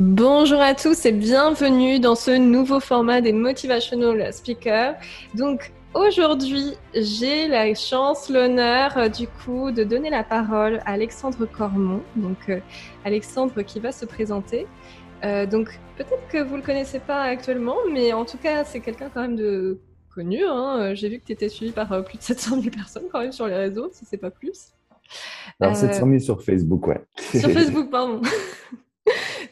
Bonjour à tous et bienvenue dans ce nouveau format des Motivational Speakers. Donc aujourd'hui, j'ai la chance, l'honneur euh, du coup de donner la parole à Alexandre Cormont. Donc euh, Alexandre qui va se présenter. Euh, donc peut-être que vous le connaissez pas actuellement, mais en tout cas c'est quelqu'un quand même de connu. Hein. J'ai vu que tu étais suivi par plus de 700 000 personnes quand même sur les réseaux, si c'est pas plus. Alors 700 000 sur Facebook, ouais. Sur Facebook, pardon.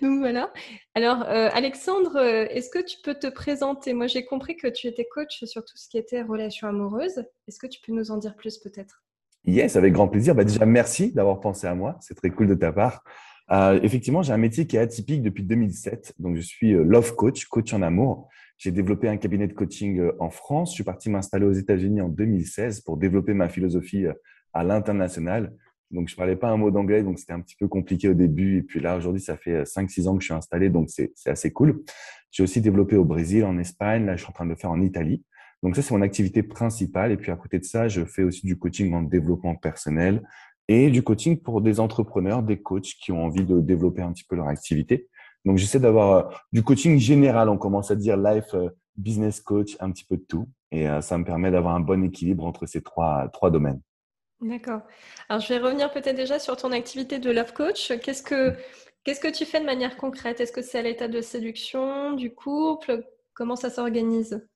Donc voilà. Alors, euh, Alexandre, euh, est-ce que tu peux te présenter? Moi, j'ai compris que tu étais coach sur tout ce qui était relations amoureuses. Est-ce que tu peux nous en dire plus peut-être? Yes, avec grand plaisir. Bah, déjà, merci d'avoir pensé à moi. C'est très cool de ta part. Euh, effectivement, j'ai un métier qui est atypique depuis 2007. Donc, je suis love coach, coach en amour. J'ai développé un cabinet de coaching en France. Je suis parti m'installer aux États-Unis en 2016 pour développer ma philosophie à l'international. Donc, je parlais pas un mot d'anglais, donc c'était un petit peu compliqué au début. Et puis là, aujourd'hui, ça fait 5-6 euh, ans que je suis installé, donc c'est assez cool. J'ai aussi développé au Brésil, en Espagne. Là, je suis en train de le faire en Italie. Donc ça, c'est mon activité principale. Et puis à côté de ça, je fais aussi du coaching en développement personnel et du coaching pour des entrepreneurs, des coachs qui ont envie de développer un petit peu leur activité. Donc j'essaie d'avoir euh, du coaching général. On commence à dire life euh, business coach, un petit peu de tout. Et ça me permet d'avoir un bon équilibre entre ces trois, trois domaines. D'accord. Alors, je vais revenir peut-être déjà sur ton activité de love coach. Qu'est-ce que, qu'est-ce que tu fais de manière concrète? Est-ce que c'est à l'état de séduction du couple? Comment ça s'organise?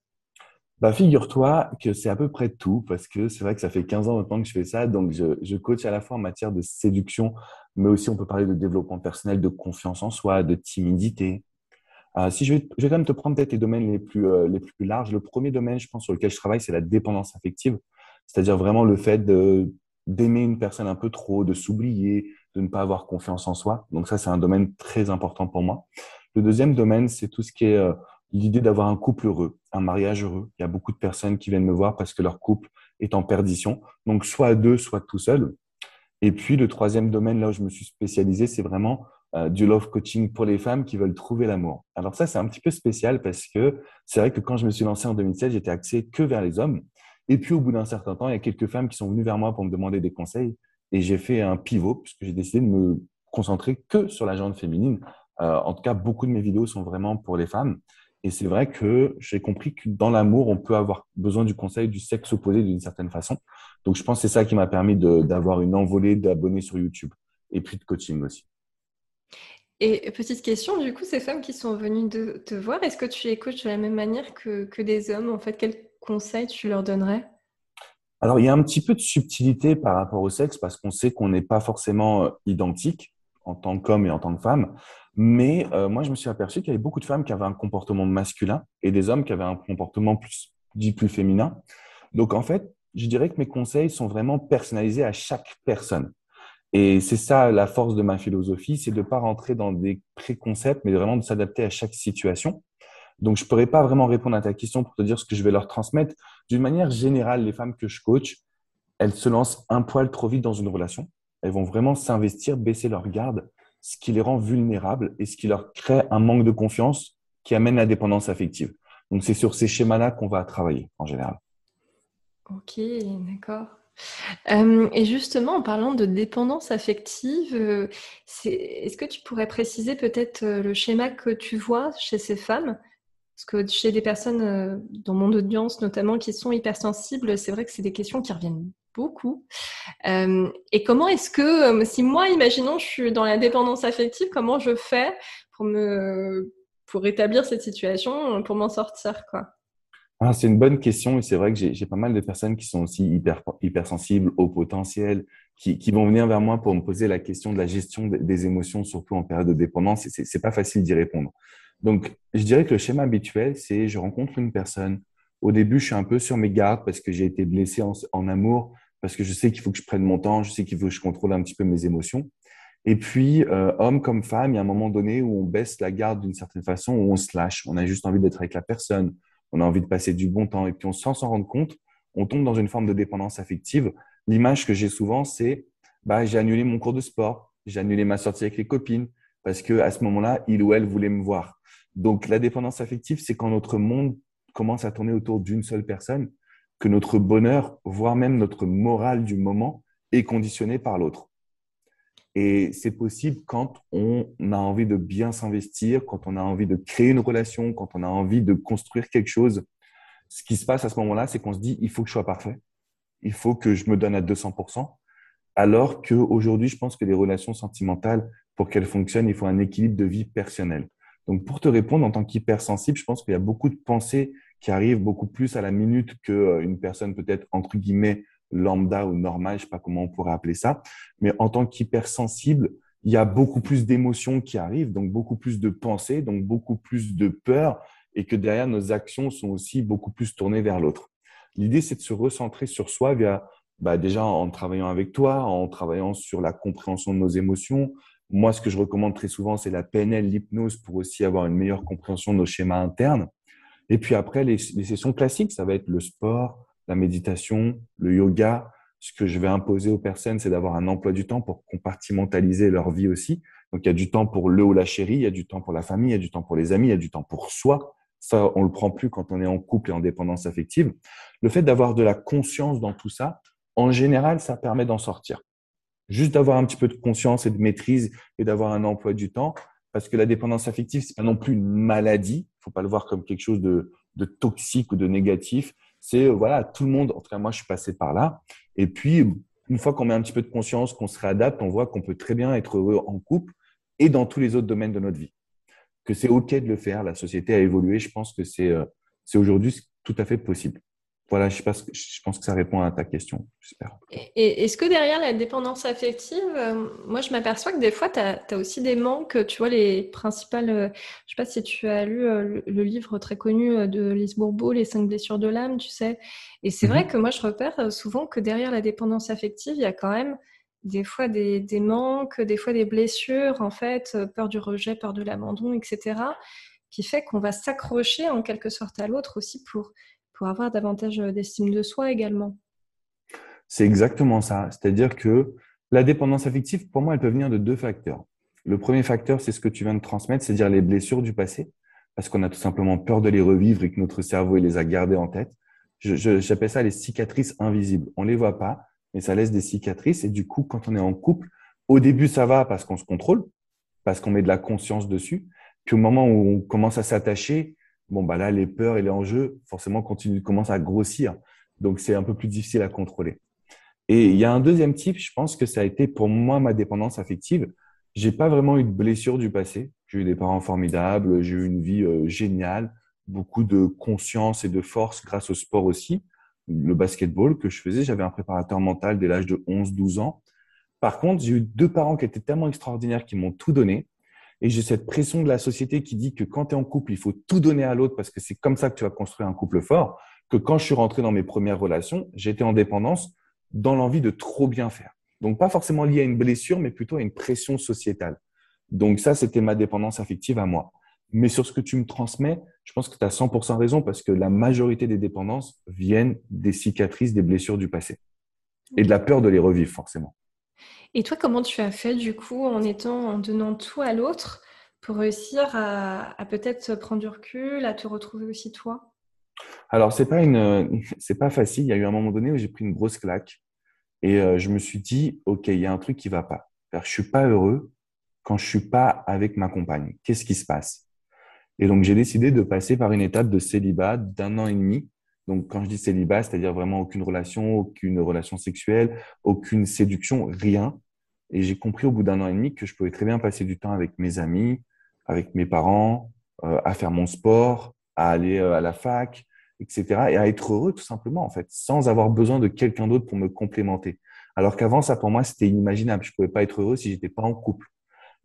Bah, figure-toi que c'est à peu près tout, parce que c'est vrai que ça fait 15 ans maintenant que je fais ça, donc je, je coach à la fois en matière de séduction, mais aussi on peut parler de développement personnel, de confiance en soi, de timidité. Euh, si je vais, quand même te prendre peut-être les domaines les plus, euh, les plus larges. Le premier domaine, je pense, sur lequel je travaille, c'est la dépendance affective. C'est-à-dire vraiment le fait d'aimer une personne un peu trop, de s'oublier, de ne pas avoir confiance en soi. Donc ça, c'est un domaine très important pour moi. Le deuxième domaine, c'est tout ce qui est euh, l'idée d'avoir un couple heureux, un mariage heureux. Il y a beaucoup de personnes qui viennent me voir parce que leur couple est en perdition. Donc soit à deux, soit tout seul. Et puis le troisième domaine, là où je me suis spécialisé, c'est vraiment euh, du love coaching pour les femmes qui veulent trouver l'amour. Alors ça, c'est un petit peu spécial parce que c'est vrai que quand je me suis lancé en 2016, j'étais axé que vers les hommes. Et puis, au bout d'un certain temps, il y a quelques femmes qui sont venues vers moi pour me demander des conseils. Et j'ai fait un pivot puisque j'ai décidé de me concentrer que sur la gente féminine. Euh, en tout cas, beaucoup de mes vidéos sont vraiment pour les femmes. Et c'est vrai que j'ai compris que dans l'amour, on peut avoir besoin du conseil du sexe opposé d'une certaine façon. Donc, je pense que c'est ça qui m'a permis d'avoir une envolée d'abonnés sur YouTube et puis de coaching aussi. Et petite question, du coup, ces femmes qui sont venues te voir, est-ce que tu les coaches de la même manière que, que des hommes En fait, quel conseils tu leur donnerais? Alors, il y a un petit peu de subtilité par rapport au sexe parce qu'on sait qu'on n'est pas forcément euh, identique en tant qu'homme et en tant que femme. Mais euh, moi, je me suis aperçu qu'il y avait beaucoup de femmes qui avaient un comportement masculin et des hommes qui avaient un comportement plus, dit plus féminin. Donc, en fait, je dirais que mes conseils sont vraiment personnalisés à chaque personne. Et c'est ça la force de ma philosophie, c'est de ne pas rentrer dans des préconcepts, mais vraiment de s'adapter à chaque situation. Donc, je ne pourrais pas vraiment répondre à ta question pour te dire ce que je vais leur transmettre. D'une manière générale, les femmes que je coach, elles se lancent un poil trop vite dans une relation. Elles vont vraiment s'investir, baisser leur garde, ce qui les rend vulnérables et ce qui leur crée un manque de confiance qui amène la dépendance affective. Donc, c'est sur ces schémas-là qu'on va travailler en général. Ok, d'accord. Euh, et justement, en parlant de dépendance affective, euh, est-ce que tu pourrais préciser peut-être euh, le schéma que tu vois chez ces femmes parce que chez des personnes euh, dans mon audience notamment qui sont hypersensibles, c'est vrai que c'est des questions qui reviennent beaucoup. Euh, et comment est-ce que, euh, si moi, imaginons, je suis dans la dépendance affective, comment je fais pour me pour rétablir cette situation, pour m'en sortir, quoi? Ah, c'est une bonne question et c'est vrai que j'ai pas mal de personnes qui sont aussi hyper, hypersensibles au potentiel, qui, qui, vont venir vers moi pour me poser la question de la gestion des émotions, surtout en période de dépendance. Et c'est pas facile d'y répondre. Donc, je dirais que le schéma habituel, c'est je rencontre une personne. Au début, je suis un peu sur mes gardes parce que j'ai été blessé en, amour, parce que je sais qu'il faut que je prenne mon temps, je sais qu'il faut que je contrôle un petit peu mes émotions. Et puis, euh, homme comme femme, il y a un moment donné où on baisse la garde d'une certaine façon, où on se lâche. On a juste envie d'être avec la personne, on a envie de passer du bon temps. Et puis, on, sans s'en rendre compte, on tombe dans une forme de dépendance affective. L'image que j'ai souvent, c'est bah, j'ai annulé mon cours de sport, j'ai annulé ma sortie avec les copines, parce que à ce moment-là, il ou elle voulait me voir. Donc, la dépendance affective, c'est quand notre monde commence à tourner autour d'une seule personne, que notre bonheur, voire même notre morale du moment, est conditionné par l'autre. Et c'est possible quand on a envie de bien s'investir, quand on a envie de créer une relation, quand on a envie de construire quelque chose. Ce qui se passe à ce moment-là, c'est qu'on se dit, il faut que je sois parfait. Il faut que je me donne à 200%. Alors qu'aujourd'hui, je pense que les relations sentimentales, pour qu'elles fonctionnent, il faut un équilibre de vie personnelle. Donc, pour te répondre, en tant qu'hypersensible, je pense qu'il y a beaucoup de pensées qui arrivent beaucoup plus à la minute qu'une personne peut-être, entre guillemets, lambda ou normal, je sais pas comment on pourrait appeler ça. Mais en tant qu'hypersensible, il y a beaucoup plus d'émotions qui arrivent, donc beaucoup plus de pensées, donc beaucoup plus de peur, et que derrière nos actions sont aussi beaucoup plus tournées vers l'autre. L'idée, c'est de se recentrer sur soi via, bah, déjà en travaillant avec toi, en travaillant sur la compréhension de nos émotions. Moi, ce que je recommande très souvent, c'est la PNL, l'hypnose, pour aussi avoir une meilleure compréhension de nos schémas internes. Et puis après, les, sessions classiques, ça va être le sport, la méditation, le yoga. Ce que je vais imposer aux personnes, c'est d'avoir un emploi du temps pour compartimentaliser leur vie aussi. Donc, il y a du temps pour le ou la chérie, il y a du temps pour la famille, il y a du temps pour les amis, il y a du temps pour soi. Ça, on le prend plus quand on est en couple et en dépendance affective. Le fait d'avoir de la conscience dans tout ça, en général, ça permet d'en sortir. Juste d'avoir un petit peu de conscience et de maîtrise et d'avoir un emploi du temps, parce que la dépendance affective, c'est pas non plus une maladie. Faut pas le voir comme quelque chose de, de toxique ou de négatif c'est euh, voilà, tout le monde, en tout cas moi je suis passé par là. Et puis, une fois qu'on met un petit peu de conscience, qu'on se réadapte, on voit qu'on peut très bien être heureux en couple et dans tous les autres domaines de notre vie. Que c'est OK de le faire, la société a évolué, je pense que c'est euh, aujourd'hui tout à fait possible voilà, je, pense, je pense que ça répond à ta question, j'espère. Et, est-ce que derrière la dépendance affective, euh, moi je m'aperçois que des fois, tu as, aussi des manques, tu vois, les principales, euh, je sais pas si tu as lu euh, le, livre très connu de Lise Bourbeau, Les cinq blessures de l'âme, tu sais. Et c'est vrai mhm. que moi je repère souvent que derrière la dépendance affective, il y a quand même des fois des, des manques, des fois des blessures, en fait, peur du rejet, peur de l'abandon, etc., qui fait qu'on va s'accrocher en quelque sorte à l'autre aussi pour pour avoir davantage euh, d'estime de soi également. C'est exactement ça. C'est-à-dire que la dépendance affective, pour moi, elle peut venir de deux facteurs. Le premier facteur, c'est ce que tu viens de transmettre, c'est-à-dire les blessures du passé, parce qu'on a tout simplement peur de les revivre et que notre cerveau les a gardées en tête. J'appelle ça les cicatrices invisibles. On les voit pas, mais ça laisse des cicatrices. Et du coup, quand on est en couple, au début, ça va parce qu'on se contrôle, parce qu'on met de la conscience dessus. Puis au moment où on commence à s'attacher, bon, bah là, les peurs et les enjeux, forcément, continuent, commencent à grossir. Donc, c'est un peu plus difficile à contrôler. Et il y a un deuxième type, je pense que ça a été pour moi ma dépendance affective. J'ai pas vraiment eu de blessure du passé. J'ai eu des parents formidables, j'ai eu une vie euh, géniale, beaucoup de conscience et de force grâce au sport aussi. Le basketball que je faisais, j'avais un préparateur mental dès l'âge de 11-12 ans. Par contre, j'ai eu deux parents qui étaient tellement extraordinaires, qui m'ont tout donné. Et j'ai cette pression de la société qui dit que quand tu es en couple, il faut tout donner à l'autre parce que c'est comme ça que tu vas construire un couple fort, que quand je suis rentré dans mes premières relations, j'étais en dépendance dans l'envie de trop bien faire. Donc, pas forcément lié à une blessure, mais plutôt à une pression sociétale. Donc, ça, c'était ma dépendance affective à moi. Mais sur ce que tu me transmets, je pense que tu as 100% raison parce que la majorité des dépendances viennent des cicatrices, des blessures du passé et de la peur de les revivre, forcément. Et toi, comment tu as fait du coup en étant, en donnant tout à l'autre pour réussir à, peut-être prendre du recul, à te retrouver aussi toi? Alors c'est pas une, c'est pas facile. Il y a eu un moment donné où j'ai pris une grosse claque et euh, je me suis dit, ok, il y a un truc qui va pas. Je suis pas heureux quand je suis pas avec ma compagne. Qu'est-ce qui se passe? Et donc j'ai décidé de passer par une étape de célibat d'un an et demi donc, quand je dis célibat, c'est-à-dire vraiment aucune relation, aucune relation sexuelle, aucune séduction, rien. Et j'ai compris au bout d'un an et demi que je pouvais très bien passer du temps avec mes amis, avec mes parents, euh, à faire mon sport, à aller euh, à la fac, etc. Et à être heureux tout simplement, en fait, sans avoir besoin de quelqu'un d'autre pour me complémenter. Alors qu'avant, ça pour moi, c'était inimaginable. Je ne pouvais pas être heureux si j'étais pas en couple.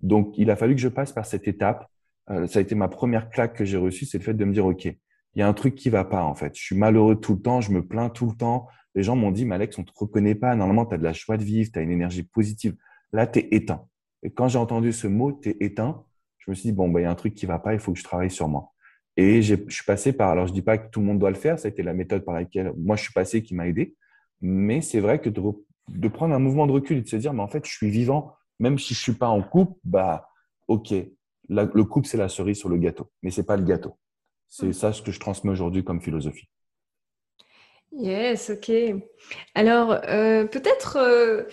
Donc, il a fallu que je passe par cette étape. Euh, ça a été ma première claque que j'ai reçue, c'est le fait de me dire, OK, il y a un truc qui va pas en fait. Je suis malheureux tout le temps, je me plains tout le temps. Les gens m'ont dit, mais Alex, on te reconnaît pas. Normalement, tu as de la joie de vivre, tu as une énergie positive. Là, tu es éteint. Et quand j'ai entendu ce mot, tu es éteint, je me suis dit, bon, bah, il y a un truc qui va pas, il faut que je travaille sur moi. Et je suis passé par, alors je dis pas que tout le monde doit le faire, ça a été la méthode par laquelle moi je suis passé qui m'a aidé. Mais c'est vrai que de, prendre un mouvement de recul et de se dire, mais en fait, je suis vivant, même si je suis pas en couple, bah, ok, le couple, c'est la cerise sur le gâteau, mais c'est pas le gâteau. C'est ça ce que je transmets aujourd'hui comme philosophie. Yes, ok. Alors, euh, peut-être, euh,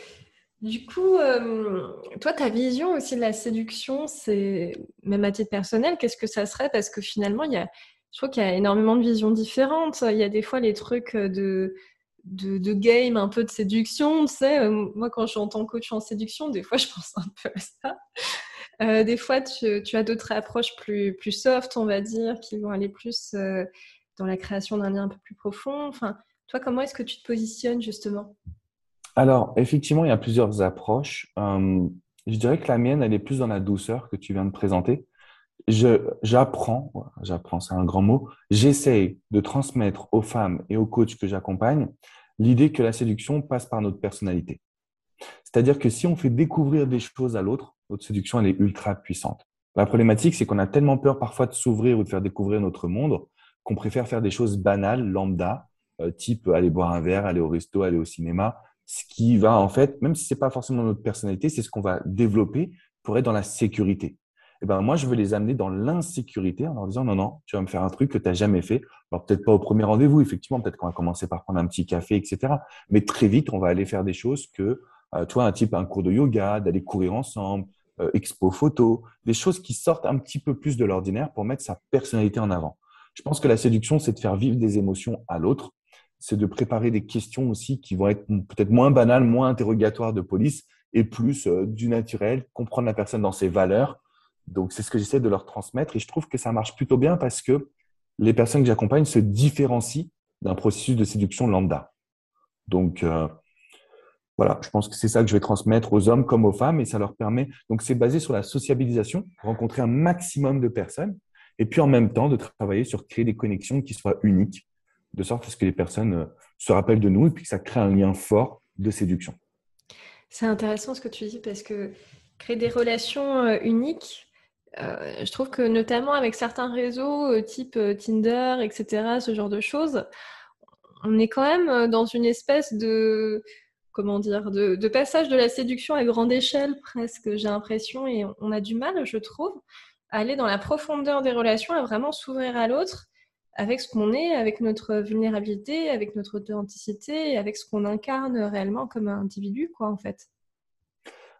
Du coup, euh, toi, ta vision aussi de la séduction, c'est même à titre personnel, qu'est-ce que ça serait? Parce que finalement, il y a, je trouve qu'il y a énormément de visions différentes. Il y a des fois les trucs de, game, un peu de séduction. Tu sais, euh, moi, quand je suis en tant que coach en séduction, des fois, je pense un peu à ça. Euh, des fois, tu, as d'autres approches plus, plus soft, on va dire, qui vont aller plus dans la création d'un lien un peu plus profond. Enfin, toi, comment est-ce que tu te positionnes justement? Alors, effectivement, il y a plusieurs approches. Euh, je dirais que la mienne, elle est plus dans la douceur que tu viens de présenter. J'apprends, j'apprends, c'est un grand mot, j'essaye de transmettre aux femmes et aux coachs que j'accompagne l'idée que la séduction passe par notre personnalité. C'est-à-dire que si on fait découvrir des choses à l'autre, notre séduction, elle est ultra puissante. La problématique, c'est qu'on a tellement peur parfois de s'ouvrir ou de faire découvrir notre monde qu'on préfère faire des choses banales, lambda, euh, type aller boire un verre, aller au resto, aller au cinéma, ce qui va en fait, même si c'est pas forcément notre personnalité, c'est ce qu'on va développer pour être dans la sécurité. Et eh ben moi, je veux les amener dans l'insécurité en leur disant non non, tu vas me faire un truc que tu n'as jamais fait. Alors peut-être pas au premier rendez-vous, effectivement, peut-être qu'on va commencer par prendre un petit café, etc. Mais très vite, on va aller faire des choses que, euh, toi, un type un cours de yoga, d'aller courir ensemble, euh, expo photo, des choses qui sortent un petit peu plus de l'ordinaire pour mettre sa personnalité en avant. Je pense que la séduction, c'est de faire vivre des émotions à l'autre c'est de préparer des questions aussi qui vont être peut-être moins banales, moins interrogatoires de police et plus euh, du naturel, comprendre la personne dans ses valeurs. Donc, c'est ce que j'essaie de leur transmettre et je trouve que ça marche plutôt bien parce que les personnes que j'accompagne se différencient d'un processus de séduction lambda. Donc, euh, voilà, je pense que c'est ça que je vais transmettre aux hommes comme aux femmes et ça leur permet. Donc, c'est basé sur la sociabilisation, rencontrer un maximum de personnes et puis en même temps de travailler sur créer des connexions qui soient uniques de sorte à ce que les personnes euh, se rappellent de nous et puis que ça crée un lien fort de séduction. C'est intéressant ce que tu dis parce que créer des relations euh, uniques, euh, je trouve que notamment avec certains réseaux type Tinder, etc., ce genre de choses, on est quand même dans une espèce de comment dire de, de passage de la séduction à grande échelle presque, j'ai l'impression, et on a du mal, je trouve, à aller dans la profondeur des relations, à vraiment s'ouvrir à l'autre avec ce qu'on est, avec notre vulnérabilité, avec notre authenticité, avec ce qu'on incarne réellement comme individu, quoi, en fait.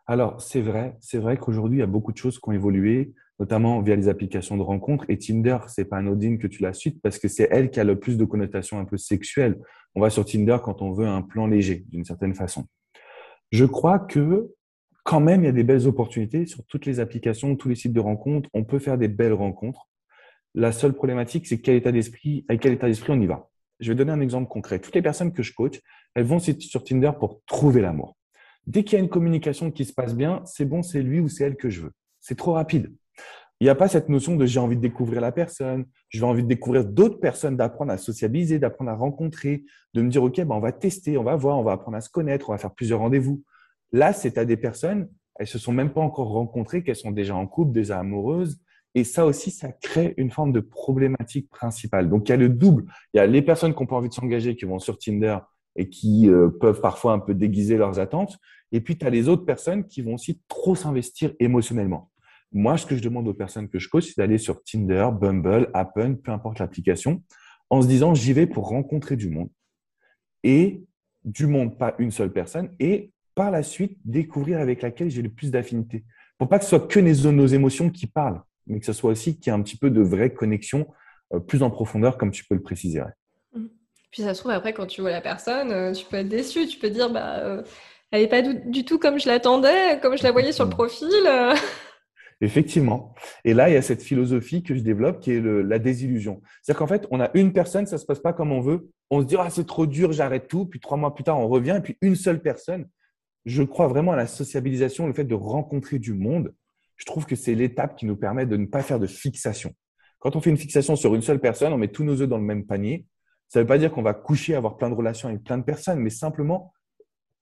Alors, c'est vrai, c'est vrai qu'aujourd'hui, il y a beaucoup de choses qui ont évolué, notamment via les applications de rencontres. Et Tinder, c'est pas anodine que tu la suites parce que c'est elle qui a le plus de connotations un peu sexuelles. On va sur Tinder quand on veut un plan léger, d'une certaine façon. Je crois que quand même, il y a des belles opportunités sur toutes les applications, tous les sites de rencontres. On peut faire des belles rencontres. La seule problématique, c'est quel état d'esprit, avec quel état d'esprit on y va. Je vais donner un exemple concret. Toutes les personnes que je coach, elles vont sur Tinder pour trouver l'amour. Dès qu'il y a une communication qui se passe bien, c'est bon, c'est lui ou c'est elle que je veux. C'est trop rapide. Il n'y a pas cette notion de j'ai envie de découvrir la personne, je vais envie de découvrir d'autres personnes, d'apprendre à sociabiliser, d'apprendre à rencontrer, de me dire, OK, ben on va tester, on va voir, on va apprendre à se connaître, on va faire plusieurs rendez-vous. Là, c'est à des personnes, elles se sont même pas encore rencontrées, qu'elles sont déjà en couple, déjà amoureuses, et ça aussi, ça crée une forme de problématique principale. Donc, il y a le double. Il y a les personnes qui n'ont pas envie de s'engager, qui vont sur Tinder et qui euh, peuvent parfois un peu déguiser leurs attentes. Et puis, tu as les autres personnes qui vont aussi trop s'investir émotionnellement. Moi, ce que je demande aux personnes que je coach, c'est d'aller sur Tinder, Bumble, Appen, peu importe l'application, en se disant, j'y vais pour rencontrer du monde. Et du monde, pas une seule personne. Et par la suite, découvrir avec laquelle j'ai le plus d'affinité. Pour pas que ce soit que nos émotions qui parlent mais que ce soit aussi qu'il y ait un petit peu de vraie connexion euh, plus en profondeur, comme tu peux le préciser. Mmh. Puis ça se trouve, après, quand tu vois la personne, euh, tu peux être déçu. Tu peux dire, bah, euh, elle n'est pas du, tout comme je l'attendais, comme je la voyais sur le profil. Effectivement. Et là, il y a cette philosophie que je développe qui est la désillusion. C'est-à-dire qu'en fait, on a une personne, ça ne se passe pas comme on veut. On se dit, ah, c'est trop dur, j'arrête tout. Puis trois mois plus tard, on revient. Et puis une seule personne. Je crois vraiment à la sociabilisation, le fait de rencontrer du monde je trouve que c'est l'étape qui nous permet de ne pas faire de fixation. Quand on fait une fixation sur une seule personne, on met tous nos œufs dans le même panier. Ça ne veut pas dire qu'on va coucher, avoir plein de relations avec plein de personnes, mais simplement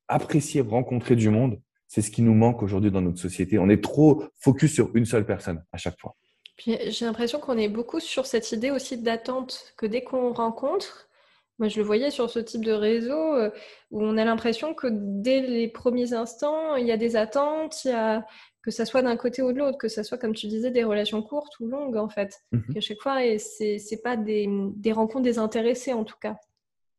apprécier, rencontrer du monde. C'est ce qui nous manque aujourd'hui dans notre société. On est trop focus sur une seule personne à chaque fois. j'ai l'impression qu'on est beaucoup sur cette idée aussi d'attente, que dès qu'on rencontre, moi, je le voyais sur ce type de réseau euh, où on a l'impression que dès les premiers instants, il y a des attentes, il y a, que ça soit d'un côté ou de l'autre, que ça soit, comme tu disais, des relations courtes ou longues, en fait. Mhm. À chaque fois, et c'est pas des, des, rencontres désintéressées, en tout cas.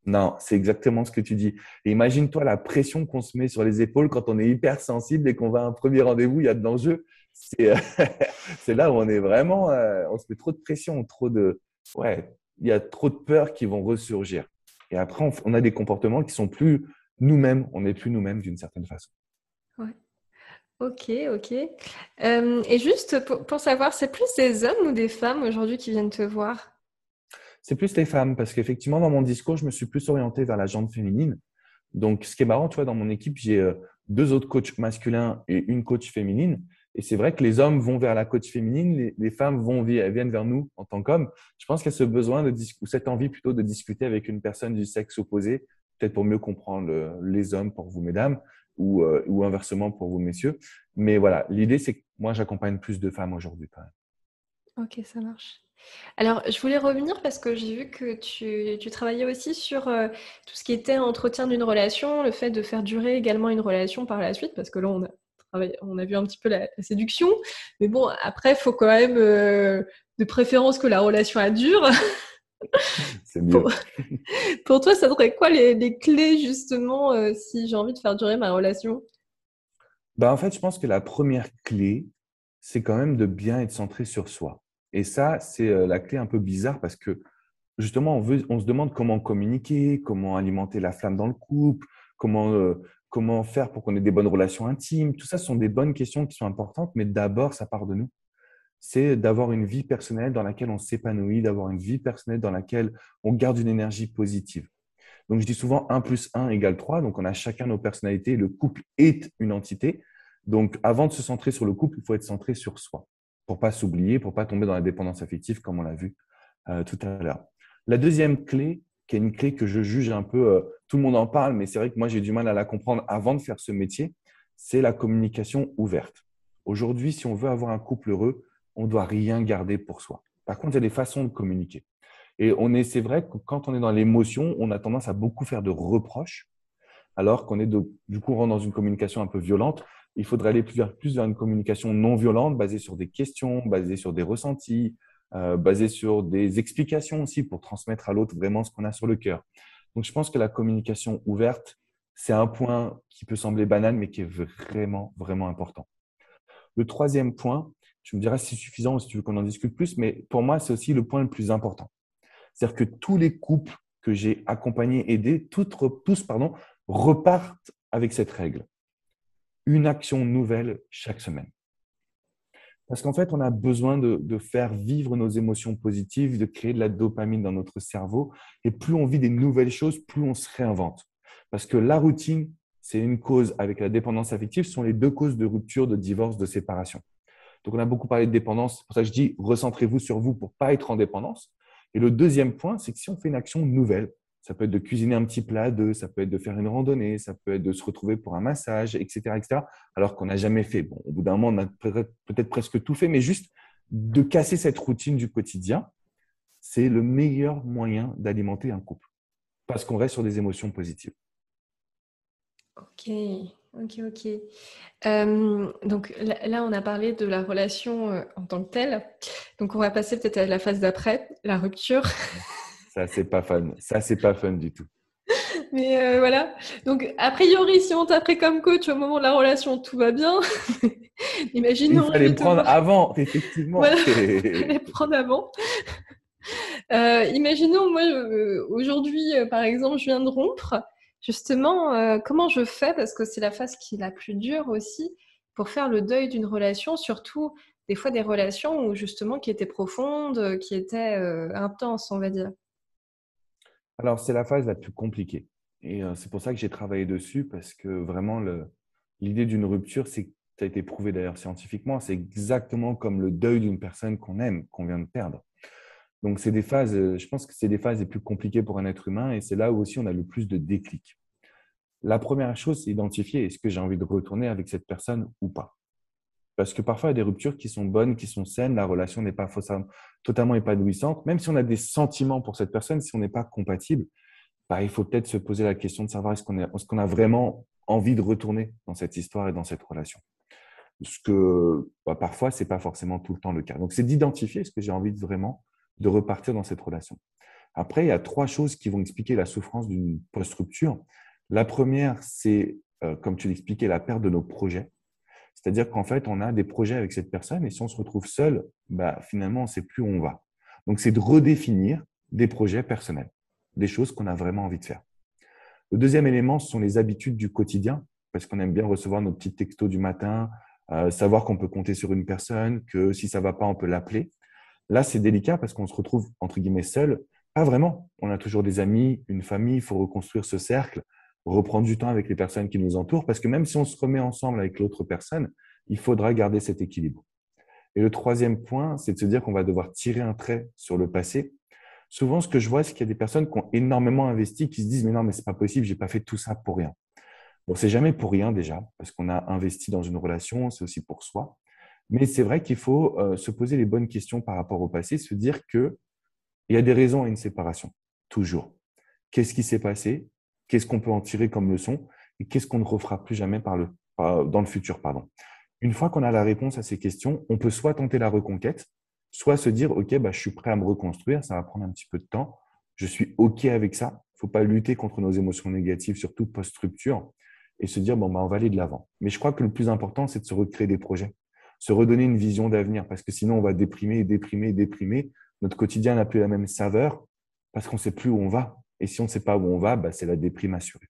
Non, c'est exactement ce que tu dis. imagine-toi la pression qu'on se met sur les épaules quand on est hypersensible et qu'on va à un premier rendez-vous, il y a de l'enjeu. C'est là où on est vraiment, euh, on se met trop de pression, trop de, ouais, il y a trop de peurs qui vont ressurgir. Et après, on, a des comportements qui sont plus nous-mêmes, on n'est plus nous-mêmes d'une certaine façon. Ouais. Ok, ok. Euh, et juste pour, savoir, c'est plus des hommes ou des femmes aujourd'hui qui viennent te voir? C'est plus les femmes parce qu'effectivement, dans mon discours, je me suis plus orienté vers la jante féminine. Donc, ce qui est marrant, tu vois, dans mon équipe, j'ai euh, deux autres coachs masculins et une coach féminine. Et c'est vrai que les hommes vont vers la coach féminine, les, femmes vont, viennent vers nous en tant qu'hommes. Je pense qu'il y a ce besoin de ou cette envie plutôt de discuter avec une personne du sexe opposé, peut-être pour mieux comprendre les hommes pour vous, mesdames, ou, euh, ou inversement pour vous, messieurs. Mais voilà, l'idée, c'est que moi, j'accompagne plus de femmes aujourd'hui quand même. Ok, ça marche. Alors, je voulais revenir parce que j'ai vu que tu, travaillais aussi sur euh, tout ce qui était entretien d'une relation, le fait de faire durer également une relation par la suite, parce que là, on a, on a vu un petit peu la, séduction, mais bon, après, il faut quand même euh, de préférence que la relation a dure. C'est mieux. Pour, toi, ça serait quoi les, clés justement euh, si j'ai envie de faire durer ma relation? Bah, En fait, je pense que la première clé, c'est quand même de bien être centré sur soi. Et ça, c'est euh, la clé un peu bizarre parce que justement, on, veut, on se demande comment communiquer, comment alimenter la flamme dans le couple, comment, euh, comment faire pour qu'on ait des bonnes relations intimes. Tout ça ce sont des bonnes questions qui sont importantes, mais d'abord, ça part de nous. C'est d'avoir une vie personnelle dans laquelle on s'épanouit, d'avoir une vie personnelle dans laquelle on garde une énergie positive. Donc, je dis souvent 1 plus 1 égale 3. Donc, on a chacun nos personnalités. Le couple est une entité. Donc, avant de se centrer sur le couple, il faut être centré sur soi pour pas s'oublier, pour pas tomber dans la dépendance affective comme on l'a vu euh, tout à l'heure. La deuxième clé, qui est une clé que je juge un peu, euh, tout le monde en parle, mais c'est vrai que moi j'ai du mal à la comprendre avant de faire ce métier, c'est la communication ouverte. Aujourd'hui, si on veut avoir un couple heureux, on ne doit rien garder pour soi. Par contre, il y a des façons de communiquer. Et on est, c'est vrai que quand on est dans l'émotion, on a tendance à beaucoup faire de reproches, alors qu'on est du coup dans une communication un peu violente il faudrait aller plus vers, plus vers une communication non violente, basée sur des questions, basée sur des ressentis, euh, basée sur des explications aussi pour transmettre à l'autre vraiment ce qu'on a sur le cœur. Donc, je pense que la communication ouverte, c'est un point qui peut sembler banal, mais qui est vraiment, vraiment important. Le troisième point, tu me diras si c'est suffisant ou si tu veux qu'on en discute plus, mais pour moi, c'est aussi le point le plus important. C'est-à-dire que tous les couples que j'ai accompagnés, aidés, tous pardon, repartent avec cette règle une action nouvelle chaque semaine. Parce qu'en fait, on a besoin de, faire vivre nos émotions positives, de créer de la dopamine dans notre cerveau. Et plus on vit des nouvelles choses, plus on se réinvente. Parce que la routine, c'est une cause avec la dépendance affective, ce sont les deux causes de rupture, de divorce, de séparation. Donc, on a beaucoup parlé de dépendance. C'est pour ça que je dis, recentrez-vous sur vous pour pas être en dépendance. Et le deuxième point, c'est que si on fait une action nouvelle, ça peut être de cuisiner un petit plat de, ça peut être de faire une randonnée, ça peut être de se retrouver pour un massage, etc., etc. Alors qu'on n'a jamais fait. Bon, au bout d'un moment, on a peut-être presque tout fait, mais juste de casser cette routine du quotidien, c'est le meilleur moyen d'alimenter un couple parce qu'on reste sur des émotions positives. Ok, ok, ok. Euh, donc là, on a parlé de la relation euh, en tant que telle. Donc on va passer peut-être à la phase d'après, la rupture. Ça, c'est pas fun. Ça, c'est pas fun du tout. Mais euh, voilà. Donc, a priori, si on t'a pris comme coach au moment de la relation, tout va bien. Imaginons. Il fallait le prendre avant, effectivement. Voilà. Il fallait prendre avant. Imaginons, moi, aujourd'hui, par exemple, je viens de rompre. Justement, comment je fais Parce que c'est la phase qui est la plus dure aussi pour faire le deuil d'une relation, surtout des fois des relations justement qui étaient profondes, qui étaient intenses, on va dire? Alors, c'est la phase la plus compliquée. Et euh, c'est pour ça que j'ai travaillé dessus, parce que vraiment, l'idée d'une rupture, c'est ça a été prouvé d'ailleurs scientifiquement, c'est exactement comme le deuil d'une personne qu'on aime, qu'on vient de perdre. Donc, c'est des phases, euh, je pense que c'est des phases les plus compliquées pour un être humain et c'est là où aussi on a le plus de déclics. La première chose, c'est identifier est-ce que j'ai envie de retourner avec cette personne ou pas. Parce que parfois, il y a des ruptures qui sont bonnes, qui sont saines, la relation n'est pas totalement épanouissante. Même si on a des sentiments pour cette personne, si on n'est pas compatible, bah, il faut peut-être se poser la question de savoir est-ce qu'on a, vraiment envie de retourner dans cette histoire et dans cette relation. Ce que bah, parfois, ce n'est pas forcément tout le temps le cas. Donc, c'est d'identifier est-ce que j'ai envie de vraiment de repartir dans cette relation. Après, il y a trois choses qui vont expliquer la souffrance d'une post-rupture. La première, c'est, euh, comme tu l'expliquais, la perte de nos projets. C'est-à-dire qu'en fait, on a des projets avec cette personne et si on se retrouve seul, bah, finalement, on ne sait plus où on va. Donc, c'est de redéfinir des projets personnels, des choses qu'on a vraiment envie de faire. Le deuxième élément, ce sont les habitudes du quotidien, parce qu'on aime bien recevoir nos petits textos du matin, euh, savoir qu'on peut compter sur une personne, que si ça ne va pas, on peut l'appeler. Là, c'est délicat parce qu'on se retrouve, entre guillemets, seul. Pas vraiment. On a toujours des amis, une famille, il faut reconstruire ce cercle reprendre du temps avec les personnes qui nous entourent, parce que même si on se remet ensemble avec l'autre personne, il faudra garder cet équilibre. Et le troisième point, c'est de se dire qu'on va devoir tirer un trait sur le passé. Souvent, ce que je vois, c'est qu'il y a des personnes qui ont énormément investi, qui se disent mais non, mais c'est pas possible, j'ai pas fait tout ça pour rien. Bon, c'est jamais pour rien déjà, parce qu'on a investi dans une relation, c'est aussi pour soi. Mais c'est vrai qu'il faut euh, se poser les bonnes questions par rapport au passé, se dire que il y a des raisons à une séparation, toujours. Qu'est-ce qui s'est passé? Qu'est-ce qu'on peut en tirer comme leçon? Et qu'est-ce qu'on ne refera plus jamais dans le futur. Pardon? Une fois qu'on a la réponse à ces questions, on peut soit tenter la reconquête, soit se dire, OK, bah, je suis prêt à me reconstruire, ça va prendre un petit peu de temps, je suis OK avec ça. Il ne faut pas lutter contre nos émotions négatives, surtout post-rupture, et se dire, bon, bah, on va aller de l'avant. Mais je crois que le plus important, c'est de se recréer des projets, se redonner une vision d'avenir, parce que sinon, on va déprimer, déprimer, déprimer. Notre quotidien n'a plus la même saveur parce qu'on ne sait plus où on va. Et si on ne sait pas où on va, bah, c'est la déprime assurée.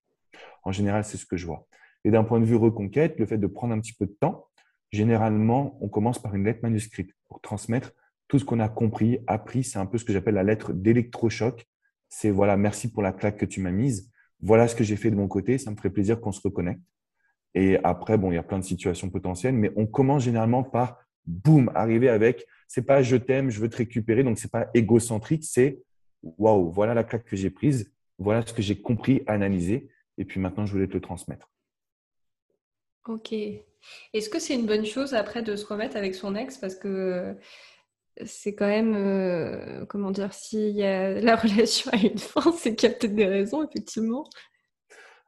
En général, c'est ce que je vois. Et d'un point de vue reconquête, le fait de prendre un petit peu de temps, généralement, on commence par une lettre manuscrite pour transmettre tout ce qu'on a compris, appris. C'est un peu ce que j'appelle la lettre d'électrochoc. C'est voilà, merci pour la claque que tu m'as mise. Voilà ce que j'ai fait de mon côté. Ça me ferait plaisir qu'on se reconnecte. Et après, bon, il y a plein de situations potentielles, mais on commence généralement par boum, arriver avec, c'est pas je t'aime, je veux te récupérer, donc c'est pas égocentrique, c'est waouh, voilà la claque que j'ai prise, voilà ce que j'ai compris, analysé, et puis maintenant je voulais te le transmettre. Ok. Est-ce que c'est une bonne chose après de se remettre avec son ex? Parce que c'est quand même, euh, comment dire, si la relation a une fin, c'est qu'il y a peut-être des raisons, effectivement.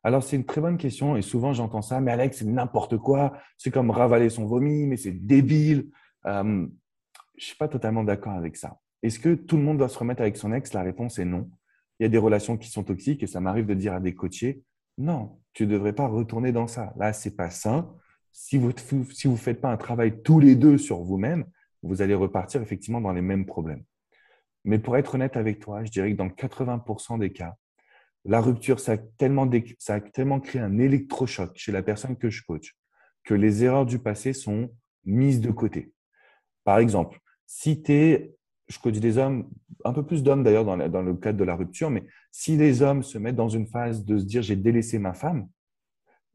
Alors, c'est une très bonne question et souvent j'entends ça, mais Alex, c'est n'importe quoi, c'est comme ravaler son vomi, mais c'est débile. Euh, je ne suis pas totalement d'accord avec ça. Est-ce que tout le monde doit se remettre avec son ex? La réponse est non. Il y a des relations qui sont toxiques et ça m'arrive de dire à des coachés, non, tu ne devrais pas retourner dans ça. Là, ce n'est pas sain. Si vous ne si vous faites pas un travail tous les deux sur vous-même, vous allez repartir effectivement dans les mêmes problèmes. Mais pour être honnête avec toi, je dirais que dans 80% des cas, la rupture, ça a, tellement créé un électrochoc chez la personne que je coach que les erreurs du passé sont mises de côté. Par exemple, si tu es je coach des hommes, un peu plus d'hommes d'ailleurs dans, le cadre de la rupture, mais si les hommes se mettent dans une phase de se dire j'ai délaissé ma femme,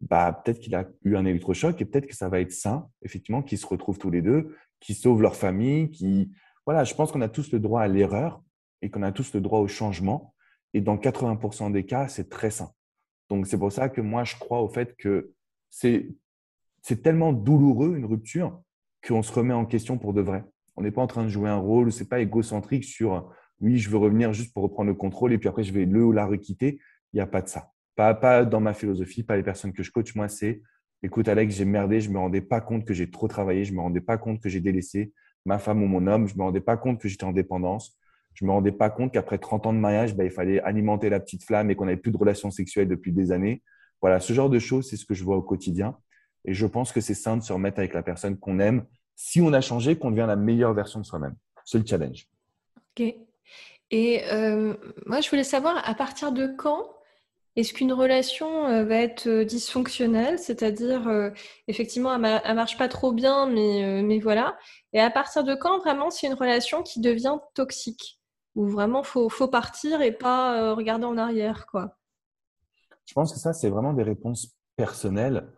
bah, peut-être qu'il a eu un électrochoc et peut-être que ça va être sain, effectivement, qu'ils se retrouvent tous les deux, qu'ils sauvent leur famille, qui voilà, je pense qu'on a tous le droit à l'erreur et qu'on a tous le droit au changement. Et dans 80% des cas, c'est très sain. Donc c'est pour ça que moi, je crois au fait que c'est tellement douloureux une rupture qu'on se remet en question pour de vrai. On n'est pas en train de jouer un rôle, c'est pas égocentrique sur oui, je veux revenir juste pour reprendre le contrôle et puis après je vais le ou la requitter. Il n'y a pas de ça. Pas, pas dans ma philosophie, pas les personnes que je coach. Moi, c'est écoute, Alex, j'ai merdé, je ne me rendais pas compte que j'ai trop travaillé, je ne me rendais pas compte que j'ai délaissé ma femme ou mon homme, je ne me rendais pas compte que j'étais en dépendance, je me rendais pas compte qu'après 30 ans de mariage, bah, il fallait alimenter la petite flamme et qu'on n'avait plus de relations sexuelles depuis des années. Voilà, ce genre de choses, c'est ce que je vois au quotidien. Et je pense que c'est sain de se remettre avec la personne qu'on aime si on a changé, qu'on devient la meilleure version de soi-même. C'est le challenge. Ok. Et euh, moi, je voulais savoir à partir de quand est-ce qu'une relation euh, va être euh, dysfonctionnelle, c'est-à-dire effectivement elle, ne marche pas trop bien, mais voilà. Et à partir de quand vraiment c'est une relation qui devient toxique, où vraiment faut faut partir et pas regarder en arrière, quoi. Je pense que ça c'est vraiment des réponses personnelles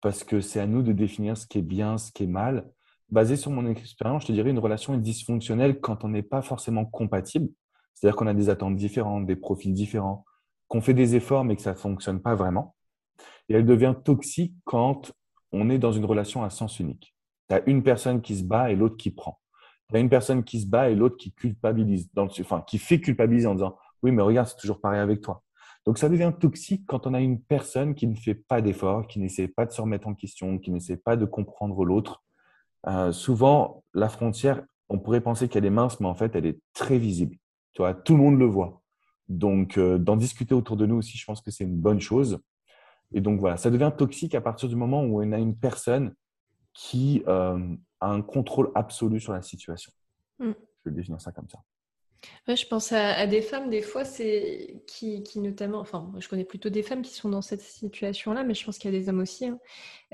parce que c'est à nous de définir ce qui est bien, ce qui est mal basé sur mon expérience, je te dirais une relation est dysfonctionnelle quand on n'est pas forcément compatible. C'est-à-dire qu'on a des attentes différentes, des profils différents, qu'on fait des efforts mais que ça ne fonctionne pas vraiment. Et elle devient toxique quand on est dans une relation à sens unique. Tu as une personne qui se bat et l'autre qui prend. Tu as une personne qui se bat et l'autre qui culpabilise, enfin, qui fait culpabiliser en disant Oui, mais regarde, c'est toujours pareil avec toi. Donc ça devient toxique quand on a une personne qui ne fait pas d'efforts, qui n'essaie pas de se remettre en question, qui n'essaie pas de comprendre l'autre, euh, souvent, la frontière, on pourrait penser qu'elle est mince, mais en fait, elle est très visible. Tu vois, tout le monde le voit. Donc, euh, d'en discuter autour de nous aussi, je pense que c'est une bonne chose. Et donc, voilà, ça devient toxique à partir du moment où on a une personne qui euh, a un contrôle absolu sur la situation. Mm. Je vais définir ça comme ça. je pense à, des femmes, des fois, c'est qui, notamment, enfin, je connais plutôt des femmes qui sont dans cette situation-là, mais je pense qu'il y a des hommes aussi, hein,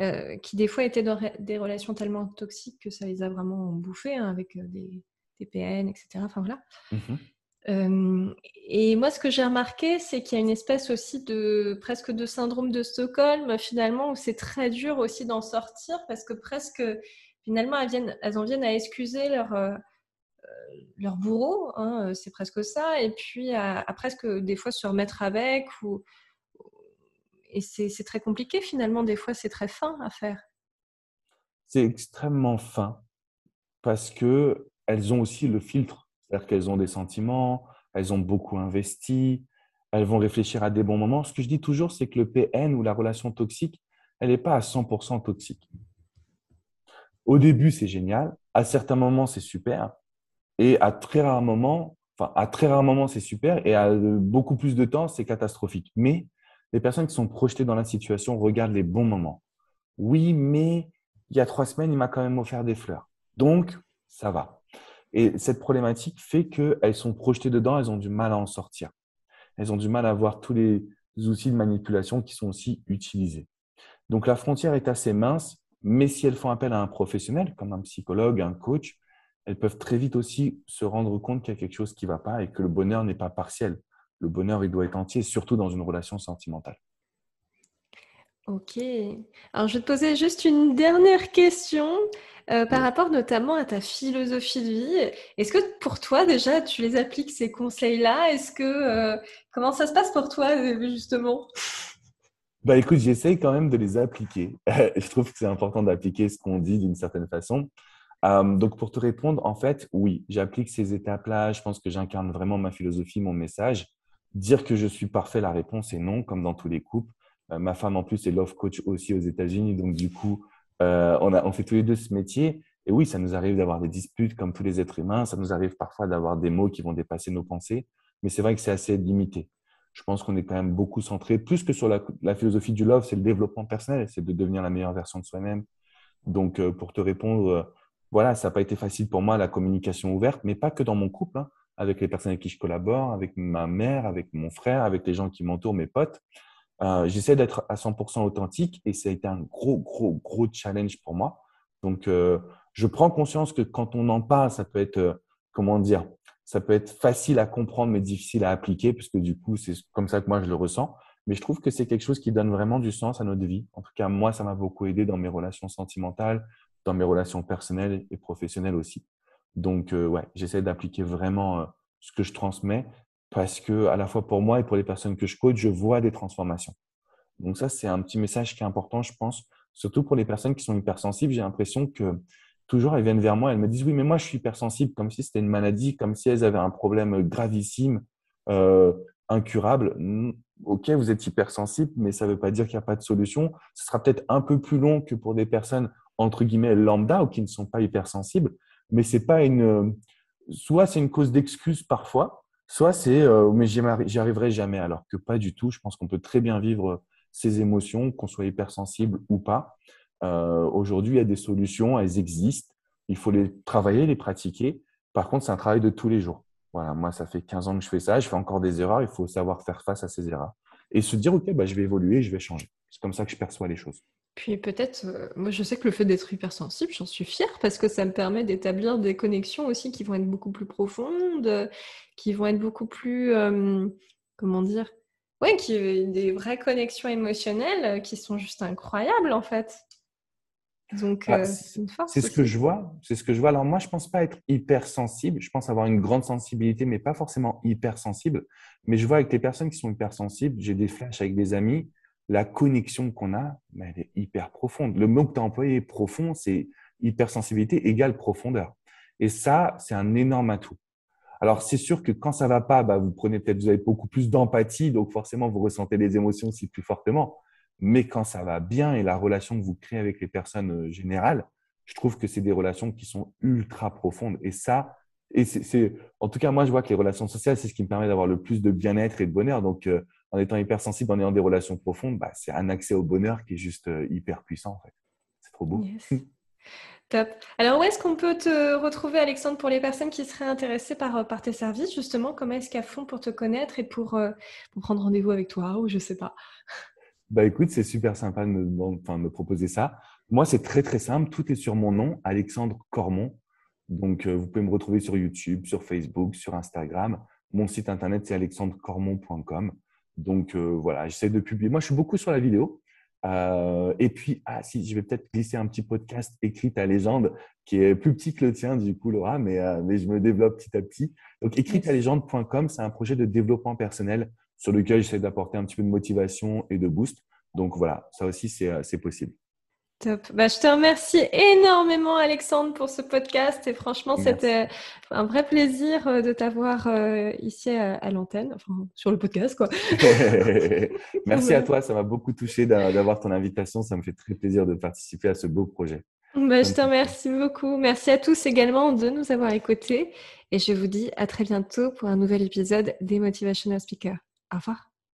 euh, qui des fois étaient dans des relations tellement toxiques que ça les a vraiment bouffées, hein, avec des, des, PN, etc. Enfin voilà. Mm-hmm et moi, ce que j'ai remarqué, c'est qu'il y a une espèce aussi de presque de syndrome de Stockholm, finalement, où c'est très dur aussi d'en sortir parce que presque, finalement, elles, en viennent à excuser leur, euh, leur bourreau, hein, c'est presque ça, et puis à, presque des fois se remettre avec. Et c'est très compliqué, finalement, des fois, c'est très fin à faire. C'est extrêmement fin parce que elles ont aussi le filtre c'est-à-dire qu'elles ont des sentiments, elles ont beaucoup investi, elles vont réfléchir à des bons moments. Ce que je dis toujours, c'est que le PN ou la relation toxique, elle n'est pas à 100% toxique. Au début, c'est génial. À certains moments, c'est super. Et à très rares moments, enfin, à très rares moments, c'est super. Et à beaucoup plus de temps, c'est catastrophique. Mais les personnes qui sont projetées dans la situation regardent les bons moments. Oui, mais il y a trois semaines, il m'a quand même offert des fleurs. Donc, ça va. Et cette problématique fait qu'elles sont projetées dedans, elles ont du mal à en sortir. Elles ont du mal à voir tous les outils de manipulation qui sont aussi utilisés. Donc la frontière est assez mince, mais si elles font appel à un professionnel, comme un psychologue, un coach, elles peuvent très vite aussi se rendre compte qu'il y a quelque chose qui ne va pas et que le bonheur n'est pas partiel. Le bonheur, il doit être entier, surtout dans une relation sentimentale. Ok. Alors, je vais te poser juste une dernière question. Euh, par rapport notamment à ta philosophie de vie, est-ce que pour toi déjà tu les appliques ces conseils-là? Est-ce que euh, comment ça se passe pour toi euh, justement? Bah écoute, j'essaye quand même de les appliquer. je trouve que c'est important d'appliquer ce qu'on dit d'une certaine façon. donc pour te répondre, en fait, oui, j'applique ces étapes-là. Je pense que j'incarne vraiment ma philosophie, mon message. Dire que je suis parfait, la réponse est non, comme dans tous les couples. ma femme en plus est love coach aussi aux États-Unis, donc du coup, on, a, on fait tous les deux ce métier. Et oui, ça nous arrive d'avoir des disputes comme tous les êtres humains. Ça nous arrive parfois d'avoir des mots qui vont dépasser nos pensées. Mais c'est vrai que c'est assez limité. Je pense qu'on est quand même beaucoup centré, plus que sur la, philosophie du love, c'est le développement personnel, c'est de devenir la meilleure version de soi-même. Donc, euh, pour te répondre, euh, voilà, ça n'a pas été facile pour moi la communication ouverte, mais pas que dans mon couple, hein, avec les personnes avec qui je collabore, avec ma mère, avec mon frère, avec les gens qui m'entourent, mes potes. Euh, j'essaie d'être à 100% authentique et ça a été un gros, gros, gros challenge pour moi. Donc, je prends conscience que quand on en parle, ça peut être, comment dire, ça peut être facile à comprendre mais difficile à appliquer puisque du coup, c'est comme ça que moi je le ressens. Mais je trouve que c'est quelque chose qui donne vraiment du sens à notre vie. En tout cas, moi, ça m'a beaucoup aidé dans mes relations sentimentales, dans mes relations personnelles et professionnelles aussi. Donc, ouais, j'essaie d'appliquer vraiment ce que je transmets parce que à la fois pour moi et pour les personnes que je coach, je vois des transformations. Donc ça, c'est un petit message qui est important, je pense, surtout pour les personnes qui sont hypersensibles. J'ai l'impression que toujours elles viennent vers moi, elles me disent oui, mais moi je suis hypersensible, comme si c'était une maladie, comme si elles avaient un problème gravissime, euh, incurable. Ok, vous êtes hypersensible, mais ça ne veut pas dire qu'il n'y a pas de solution. Ce sera peut-être un peu plus long que pour des personnes entre guillemets lambda ou qui ne sont pas hypersensibles, mais c'est pas une. Soit c'est une cause d'excuse parfois, Soit c'est euh, mais j'y arriverai jamais, alors que pas du tout. Je pense qu'on peut très bien vivre ces émotions, qu'on soit hypersensible ou pas. Euh, Aujourd'hui, il y a des solutions, elles existent. Il faut les travailler, les pratiquer. Par contre, c'est un travail de tous les jours. Voilà, moi, ça fait 15 ans que je fais ça. Je fais encore des erreurs. Il faut savoir faire face à ces erreurs et se dire, OK, bah, je vais évoluer, je vais changer. C'est comme ça que je perçois les choses. Puis peut-être, euh, moi je sais que le fait d'être hypersensible, j'en suis fière parce que ça me permet d'établir des connexions aussi qui vont être beaucoup plus profondes, qui vont être beaucoup plus, euh, comment dire, ouais, qui des vraies connexions émotionnelles qui sont juste incroyables en fait. Donc ah, euh, c'est une force. C'est ce que je vois. C'est ce que je vois. Alors moi je pense pas être hypersensible. Je pense avoir une grande sensibilité, mais pas forcément hypersensible. Mais je vois avec les personnes qui sont hypersensibles, j'ai des flashs avec des amis la connexion qu'on a, elle est hyper profonde. Le mot que tu as employé, profond, c'est hypersensibilité égale profondeur. Et ça, c'est un énorme atout. Alors, c'est sûr que quand ça va pas, bah, vous prenez peut-être, vous avez beaucoup plus d'empathie, donc forcément, vous ressentez les émotions aussi plus fortement. Mais quand ça va bien et la relation que vous créez avec les personnes euh, générales, je trouve que c'est des relations qui sont ultra profondes. Et ça, et en tout cas, moi, je vois que les relations sociales, c'est ce qui me permet d'avoir le plus de bien-être et de bonheur. Donc, euh, en étant hypersensible, en ayant des relations profondes, bah, c'est un accès au bonheur qui est juste euh, hyper puissant. C'est trop beau. Top. Alors, où est-ce qu'on peut te retrouver, Alexandre, pour les personnes qui seraient intéressées par, tes services, justement? Comment est-ce qu'elles font pour te connaître et pour, pour prendre rendez-vous avec toi ou je sais pas? Bah écoute, c'est super sympa de me, proposer ça. Moi, c'est très très simple. Tout est sur mon nom, Alexandre Cormon. Donc, euh, vous pouvez me retrouver sur YouTube, sur Facebook, sur Instagram. Mon site internet, c'est alexandrecormon.com. Donc, euh, voilà, j'essaie de publier. Moi, je suis beaucoup sur la vidéo. Euh, et puis, ah si, je vais peut-être glisser un petit podcast écrit à légende qui est plus petit que le tien, du coup, Laura, mais, mais je me développe petit à petit. Donc, écritalégende.com, c'est un projet de développement personnel sur lequel j'essaie d'apporter un petit peu de motivation et de boost. Donc, voilà, ça aussi, c'est possible. Top. Bah, je te remercie énormément, Alexandre, pour ce podcast. Et franchement, c'était un vrai plaisir euh, de t'avoir euh, ici à, l'antenne, enfin, sur le podcast. Quoi. Merci à toi. Ça m'a beaucoup touché d'avoir ton invitation. Ça me fait très plaisir de participer à ce beau projet. Bah, je te remercie beaucoup. Merci à tous également de nous avoir écoutés. Et je vous dis à très bientôt pour un nouvel épisode des Motivational Speakers. Au revoir.